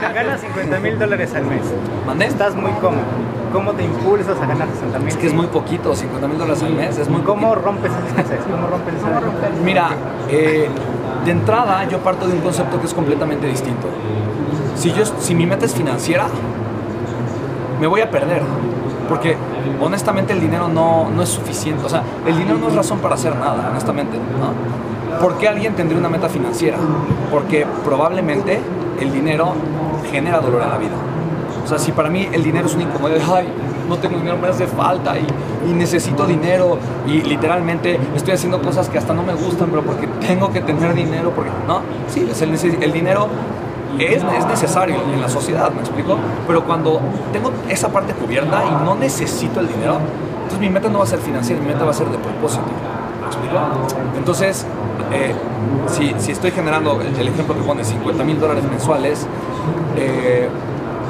Ganas 50 mil dólares al mes. ¿Mandé? Estás muy cómodo. ¿Cómo te impulsas a ganar 60 mil? Es que es muy poquito, 50 mil dólares al mes, es muy ¿Cómo poquito. rompes esa escasez? ¿Cómo rompes Mira, eh, de entrada yo parto de un concepto que es completamente distinto. Si, yo, si mi meta es financiera, me voy a perder. Porque honestamente el dinero no, no es suficiente. O sea, el dinero no es razón para hacer nada, honestamente. ¿no? ¿Por qué alguien tendría una meta financiera? Porque probablemente el dinero genera dolor en la vida. O sea, si para mí el dinero es una incomodidad, ay, no tengo dinero, me hace falta y, y necesito dinero y literalmente estoy haciendo cosas que hasta no me gustan, pero porque tengo que tener dinero, porque, ¿no? Sí, es el, el dinero es, es necesario en la sociedad, ¿me explico? Pero cuando tengo esa parte cubierta y no necesito el dinero, entonces mi meta no va a ser financiera, mi meta va a ser de propósito. ¿Me explico? Entonces, eh, si, si estoy generando el, ejemplo que pone 50 mil dólares mensuales, eh,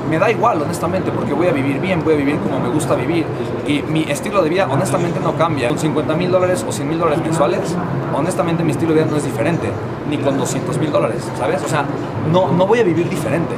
me da igual, honestamente, porque voy a vivir bien, voy a vivir como me gusta vivir. Y mi estilo de vida, honestamente, no cambia. Con 50 mil dólares o 100 mil dólares mensuales, honestamente, mi estilo de vida no es diferente. Ni con 200 mil dólares, ¿sabes? O sea, no, no voy a vivir diferente.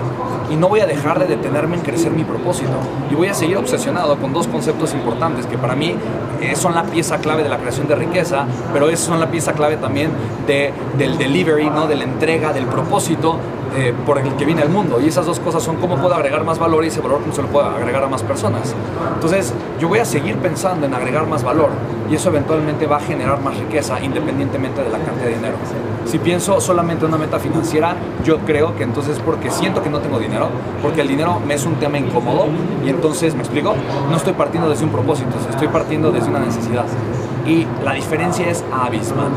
Y no voy a dejar de detenerme en crecer mi propósito. Y voy a seguir obsesionado con dos conceptos importantes que para mí eh, son la pieza clave de la creación de riqueza, pero son la pieza clave también de, del delivery, ¿no? de la entrega, del propósito eh, por el que viene el mundo. Y esas dos cosas son cómo puedo agregar más valor y ese valor cómo se lo puedo agregar a más personas. Entonces, yo voy a seguir pensando en agregar más valor y eso eventualmente va a generar más riqueza independientemente de la cantidad de dinero. Si pienso solamente en una meta financiera, yo creo que entonces porque siento que no tengo dinero, porque el dinero me es un tema incómodo y entonces, ¿me explico? No estoy partiendo desde un propósito, estoy partiendo desde una necesidad. Y la diferencia es abismal.